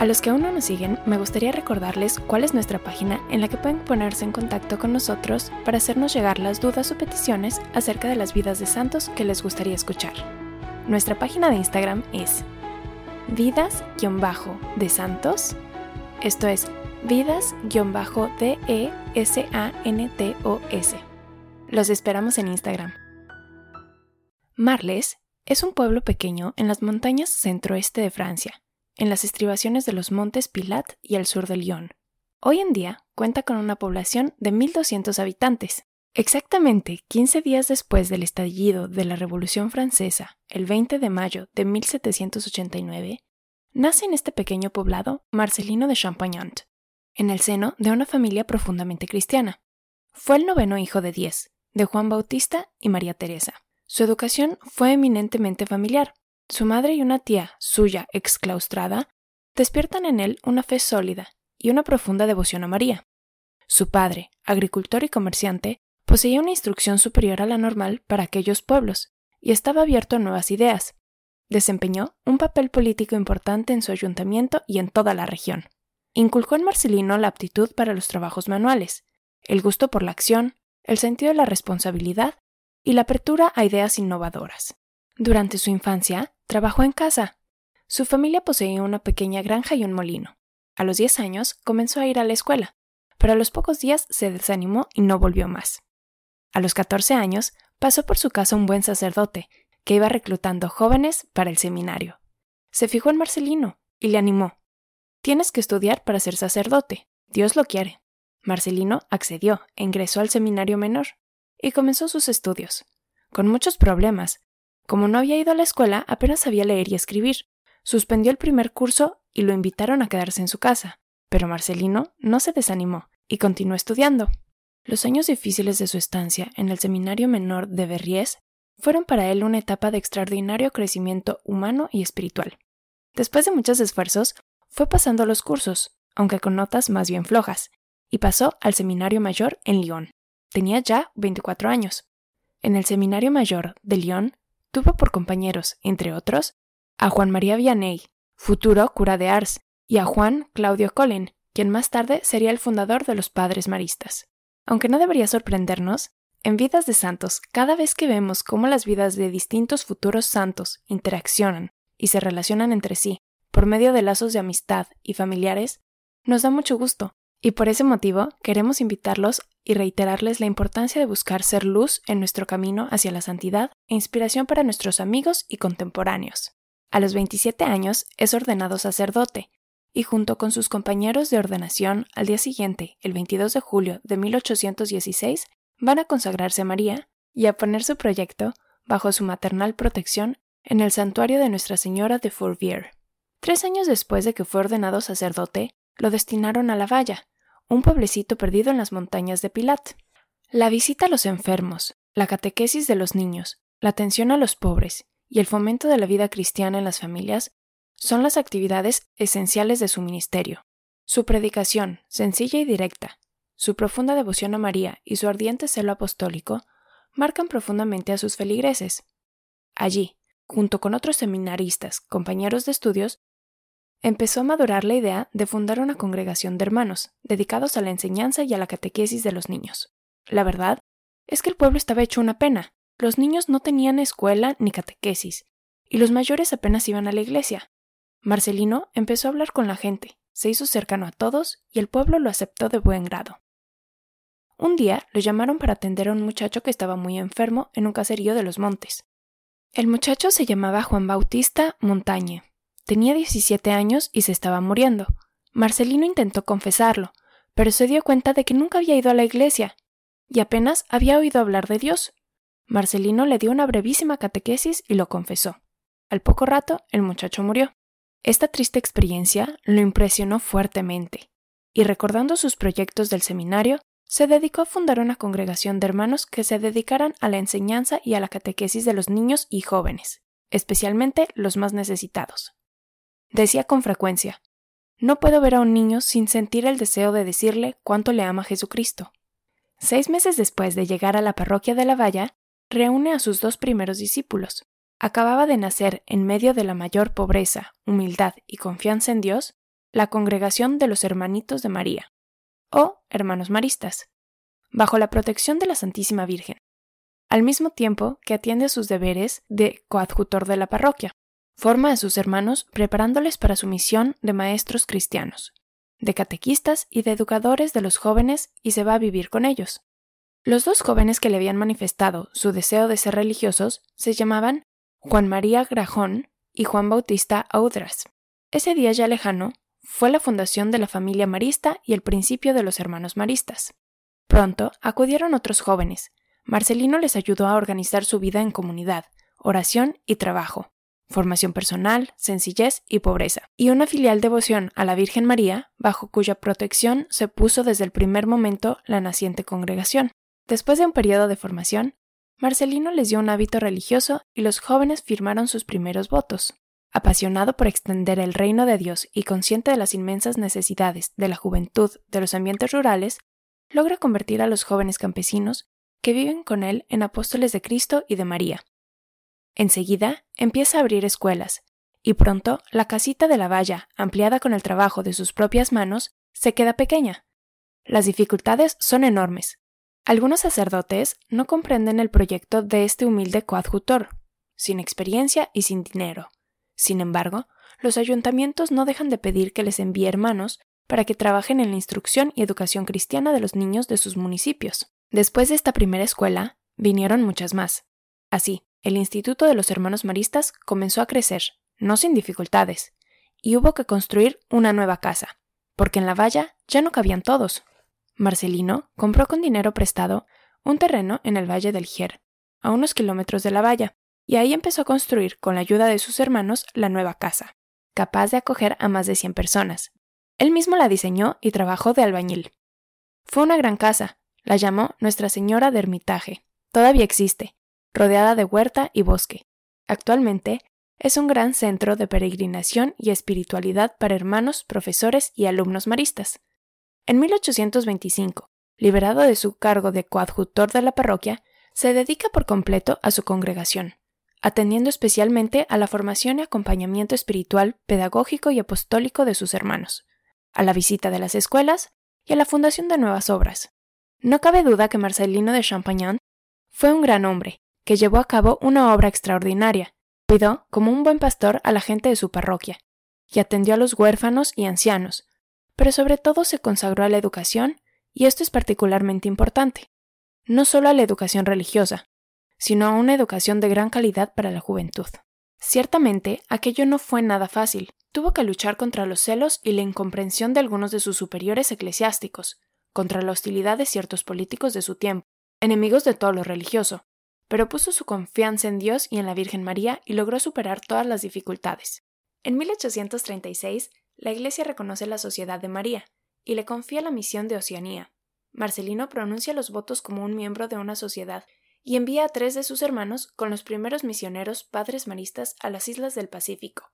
A los que aún no nos siguen, me gustaría recordarles cuál es nuestra página en la que pueden ponerse en contacto con nosotros para hacernos llegar las dudas o peticiones acerca de las vidas de santos que les gustaría escuchar. Nuestra página de Instagram es vidas-de santos, esto es vidas-de-e-s-a-n-t-o-s. Los esperamos en Instagram. Marles es un pueblo pequeño en las montañas centroeste de Francia en las estribaciones de los montes Pilat y al sur de Lyon. Hoy en día cuenta con una población de 1.200 habitantes. Exactamente 15 días después del estallido de la Revolución Francesa, el 20 de mayo de 1789, nace en este pequeño poblado Marcelino de Champagnat, en el seno de una familia profundamente cristiana. Fue el noveno hijo de diez, de Juan Bautista y María Teresa. Su educación fue eminentemente familiar, su madre y una tía suya exclaustrada despiertan en él una fe sólida y una profunda devoción a María. Su padre, agricultor y comerciante, poseía una instrucción superior a la normal para aquellos pueblos y estaba abierto a nuevas ideas. Desempeñó un papel político importante en su ayuntamiento y en toda la región. Inculcó en Marcelino la aptitud para los trabajos manuales, el gusto por la acción, el sentido de la responsabilidad y la apertura a ideas innovadoras. Durante su infancia, Trabajó en casa. Su familia poseía una pequeña granja y un molino. A los 10 años comenzó a ir a la escuela, pero a los pocos días se desanimó y no volvió más. A los 14 años pasó por su casa un buen sacerdote, que iba reclutando jóvenes para el seminario. Se fijó en Marcelino y le animó. Tienes que estudiar para ser sacerdote. Dios lo quiere. Marcelino accedió e ingresó al seminario menor y comenzó sus estudios. Con muchos problemas, como no había ido a la escuela, apenas sabía leer y escribir. Suspendió el primer curso y lo invitaron a quedarse en su casa. Pero Marcelino no se desanimó y continuó estudiando. Los años difíciles de su estancia en el seminario menor de Verriés fueron para él una etapa de extraordinario crecimiento humano y espiritual. Después de muchos esfuerzos, fue pasando los cursos, aunque con notas más bien flojas, y pasó al seminario mayor en Lyon. Tenía ya 24 años. En el seminario mayor de Lyon Tuvo por compañeros, entre otros, a Juan María Vianney, futuro cura de Ars, y a Juan Claudio Colin, quien más tarde sería el fundador de los Padres Maristas. Aunque no debería sorprendernos, en Vidas de Santos, cada vez que vemos cómo las vidas de distintos futuros santos interaccionan y se relacionan entre sí por medio de lazos de amistad y familiares, nos da mucho gusto, y por ese motivo queremos invitarlos y reiterarles la importancia de buscar ser luz en nuestro camino hacia la santidad e inspiración para nuestros amigos y contemporáneos. A los 27 años es ordenado sacerdote, y junto con sus compañeros de ordenación, al día siguiente, el 22 de julio de 1816, van a consagrarse a María y a poner su proyecto bajo su maternal protección en el santuario de Nuestra Señora de Fourvière. Tres años después de que fue ordenado sacerdote, lo destinaron a La Valla, un pueblecito perdido en las montañas de Pilat. La visita a los enfermos, la catequesis de los niños, la atención a los pobres y el fomento de la vida cristiana en las familias son las actividades esenciales de su ministerio. Su predicación, sencilla y directa, su profunda devoción a María y su ardiente celo apostólico marcan profundamente a sus feligreses. Allí, junto con otros seminaristas, compañeros de estudios, empezó a madurar la idea de fundar una congregación de hermanos, dedicados a la enseñanza y a la catequesis de los niños. La verdad es que el pueblo estaba hecho una pena. Los niños no tenían escuela ni catequesis, y los mayores apenas iban a la iglesia. Marcelino empezó a hablar con la gente, se hizo cercano a todos y el pueblo lo aceptó de buen grado. Un día lo llamaron para atender a un muchacho que estaba muy enfermo en un caserío de los montes. El muchacho se llamaba Juan Bautista Montañe Tenía 17 años y se estaba muriendo. Marcelino intentó confesarlo, pero se dio cuenta de que nunca había ido a la iglesia y apenas había oído hablar de Dios. Marcelino le dio una brevísima catequesis y lo confesó. Al poco rato, el muchacho murió. Esta triste experiencia lo impresionó fuertemente, y recordando sus proyectos del seminario, se dedicó a fundar una congregación de hermanos que se dedicaran a la enseñanza y a la catequesis de los niños y jóvenes, especialmente los más necesitados. Decía con frecuencia, no puedo ver a un niño sin sentir el deseo de decirle cuánto le ama Jesucristo. Seis meses después de llegar a la parroquia de la Valla, reúne a sus dos primeros discípulos. Acababa de nacer en medio de la mayor pobreza, humildad y confianza en Dios, la congregación de los Hermanitos de María o hermanos maristas, bajo la protección de la Santísima Virgen, al mismo tiempo que atiende sus deberes de coadjutor de la parroquia. Forma a sus hermanos preparándoles para su misión de maestros cristianos, de catequistas y de educadores de los jóvenes y se va a vivir con ellos. Los dos jóvenes que le habían manifestado su deseo de ser religiosos se llamaban Juan María Grajón y Juan Bautista Audras. Ese día ya lejano, fue la fundación de la familia marista y el principio de los hermanos maristas. Pronto acudieron otros jóvenes. Marcelino les ayudó a organizar su vida en comunidad, oración y trabajo, formación personal, sencillez y pobreza, y una filial devoción a la Virgen María, bajo cuya protección se puso desde el primer momento la naciente congregación. Después de un periodo de formación, Marcelino les dio un hábito religioso y los jóvenes firmaron sus primeros votos. Apasionado por extender el reino de Dios y consciente de las inmensas necesidades de la juventud de los ambientes rurales, logra convertir a los jóvenes campesinos que viven con él en apóstoles de Cristo y de María. Enseguida empieza a abrir escuelas, y pronto la casita de la valla, ampliada con el trabajo de sus propias manos, se queda pequeña. Las dificultades son enormes. Algunos sacerdotes no comprenden el proyecto de este humilde coadjutor, sin experiencia y sin dinero. Sin embargo, los ayuntamientos no dejan de pedir que les envíe hermanos para que trabajen en la instrucción y educación cristiana de los niños de sus municipios. Después de esta primera escuela, vinieron muchas más. Así, el Instituto de los Hermanos Maristas comenzó a crecer, no sin dificultades, y hubo que construir una nueva casa, porque en la valla ya no cabían todos. Marcelino compró con dinero prestado un terreno en el Valle del Gier, a unos kilómetros de la valla, y ahí empezó a construir, con la ayuda de sus hermanos, la nueva casa, capaz de acoger a más de 100 personas. Él mismo la diseñó y trabajó de albañil. Fue una gran casa, la llamó Nuestra Señora de Ermitaje. Todavía existe, rodeada de huerta y bosque. Actualmente es un gran centro de peregrinación y espiritualidad para hermanos, profesores y alumnos maristas. En 1825, liberado de su cargo de coadjutor de la parroquia, se dedica por completo a su congregación atendiendo especialmente a la formación y acompañamiento espiritual, pedagógico y apostólico de sus hermanos, a la visita de las escuelas y a la fundación de nuevas obras. No cabe duda que Marcelino de Champagnat fue un gran hombre, que llevó a cabo una obra extraordinaria, cuidó como un buen pastor a la gente de su parroquia, y atendió a los huérfanos y ancianos, pero sobre todo se consagró a la educación, y esto es particularmente importante, no solo a la educación religiosa, sino a una educación de gran calidad para la juventud. Ciertamente, aquello no fue nada fácil. Tuvo que luchar contra los celos y la incomprensión de algunos de sus superiores eclesiásticos, contra la hostilidad de ciertos políticos de su tiempo, enemigos de todo lo religioso, pero puso su confianza en Dios y en la Virgen María y logró superar todas las dificultades. En 1836, la Iglesia reconoce la Sociedad de María y le confía la misión de Oceanía. Marcelino pronuncia los votos como un miembro de una sociedad y envía a tres de sus hermanos con los primeros misioneros padres maristas a las islas del Pacífico.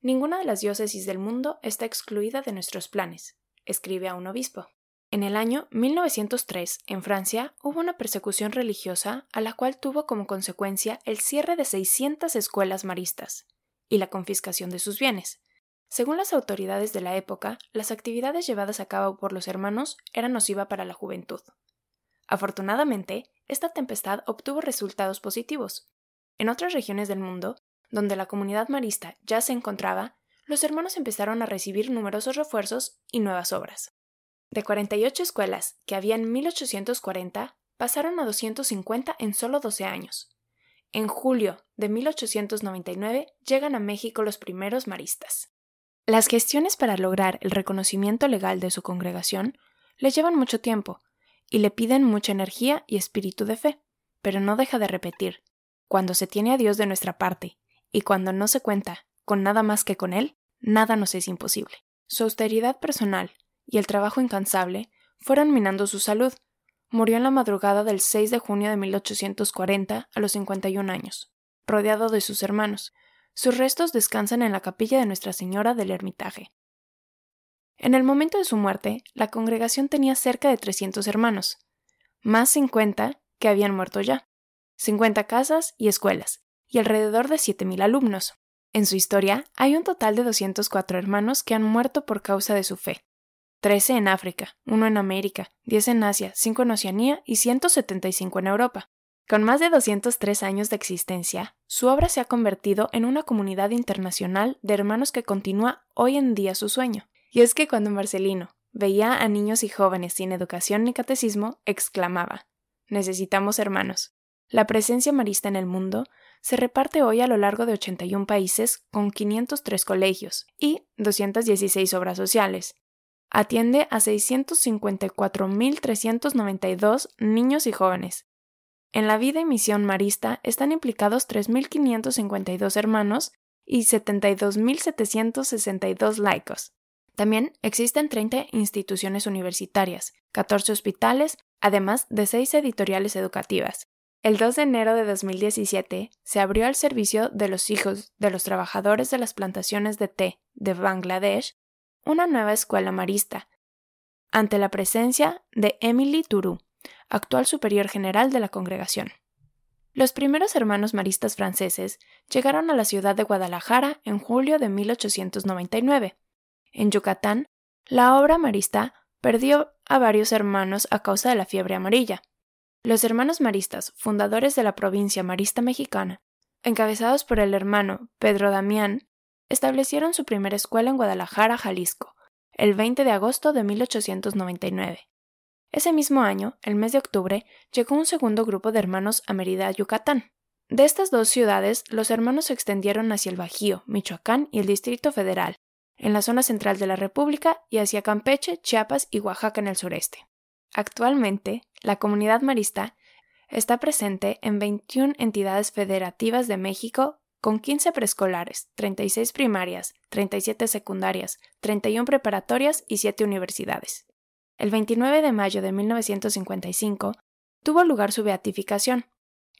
Ninguna de las diócesis del mundo está excluida de nuestros planes, escribe a un obispo. En el año 1903, en Francia, hubo una persecución religiosa a la cual tuvo como consecuencia el cierre de 600 escuelas maristas y la confiscación de sus bienes. Según las autoridades de la época, las actividades llevadas a cabo por los hermanos eran nociva para la juventud. Afortunadamente, esta tempestad obtuvo resultados positivos. En otras regiones del mundo, donde la comunidad marista ya se encontraba, los hermanos empezaron a recibir numerosos refuerzos y nuevas obras. De 48 escuelas que había en 1840, pasaron a 250 en solo 12 años. En julio de 1899 llegan a México los primeros maristas. Las gestiones para lograr el reconocimiento legal de su congregación le llevan mucho tiempo, y le piden mucha energía y espíritu de fe, pero no deja de repetir, cuando se tiene a Dios de nuestra parte, y cuando no se cuenta con nada más que con Él, nada nos es imposible. Su austeridad personal y el trabajo incansable fueron minando su salud. Murió en la madrugada del 6 de junio de 1840 a los 51 años, rodeado de sus hermanos. Sus restos descansan en la capilla de Nuestra Señora del Ermitaje. En el momento de su muerte, la congregación tenía cerca de 300 hermanos, más 50 que habían muerto ya, 50 casas y escuelas, y alrededor de 7.000 alumnos. En su historia hay un total de 204 hermanos que han muerto por causa de su fe. 13 en África, 1 en América, 10 en Asia, 5 en Oceanía y 175 en Europa. Con más de 203 años de existencia, su obra se ha convertido en una comunidad internacional de hermanos que continúa hoy en día su sueño. Y es que cuando Marcelino veía a niños y jóvenes sin educación ni catecismo, exclamaba Necesitamos hermanos. La presencia marista en el mundo se reparte hoy a lo largo de 81 países con 503 colegios y 216 obras sociales. Atiende a 654.392 niños y jóvenes. En la vida y misión marista están implicados 3.552 hermanos y 72.762 laicos. También existen 30 instituciones universitarias, 14 hospitales, además de 6 editoriales educativas, el 2 de enero de 2017 se abrió al servicio de los hijos de los trabajadores de las plantaciones de té de Bangladesh una nueva escuela marista, ante la presencia de Emily Turu, actual superior general de la congregación. Los primeros hermanos maristas franceses llegaron a la ciudad de Guadalajara en julio de 1899. En Yucatán, la obra marista perdió a varios hermanos a causa de la fiebre amarilla. Los hermanos maristas, fundadores de la provincia marista mexicana, encabezados por el hermano Pedro Damián, establecieron su primera escuela en Guadalajara, Jalisco, el 20 de agosto de 1899. Ese mismo año, el mes de octubre, llegó un segundo grupo de hermanos a Mérida, Yucatán. De estas dos ciudades, los hermanos se extendieron hacia el Bajío, Michoacán y el Distrito Federal, en la zona central de la República y hacia Campeche, Chiapas y Oaxaca en el sureste. Actualmente, la comunidad marista está presente en 21 entidades federativas de México con 15 preescolares, 36 primarias, 37 secundarias, 31 preparatorias y 7 universidades. El 29 de mayo de 1955 tuvo lugar su beatificación.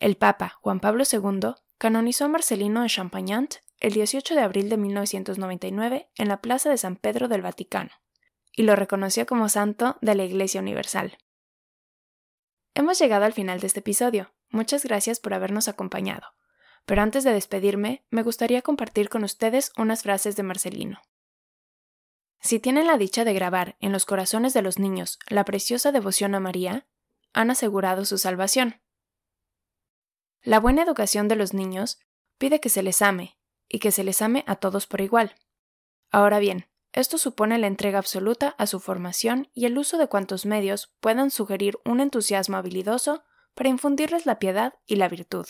El Papa Juan Pablo II canonizó a Marcelino de Champagnat el 18 de abril de 1999 en la Plaza de San Pedro del Vaticano y lo reconoció como santo de la Iglesia Universal. Hemos llegado al final de este episodio. Muchas gracias por habernos acompañado. Pero antes de despedirme, me gustaría compartir con ustedes unas frases de Marcelino. Si tienen la dicha de grabar en los corazones de los niños la preciosa devoción a María, han asegurado su salvación. La buena educación de los niños pide que se les ame, y que se les ame a todos por igual. Ahora bien, esto supone la entrega absoluta a su formación y el uso de cuantos medios puedan sugerir un entusiasmo habilidoso para infundirles la piedad y la virtud.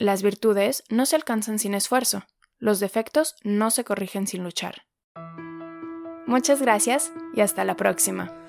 Las virtudes no se alcanzan sin esfuerzo, los defectos no se corrigen sin luchar. Muchas gracias y hasta la próxima.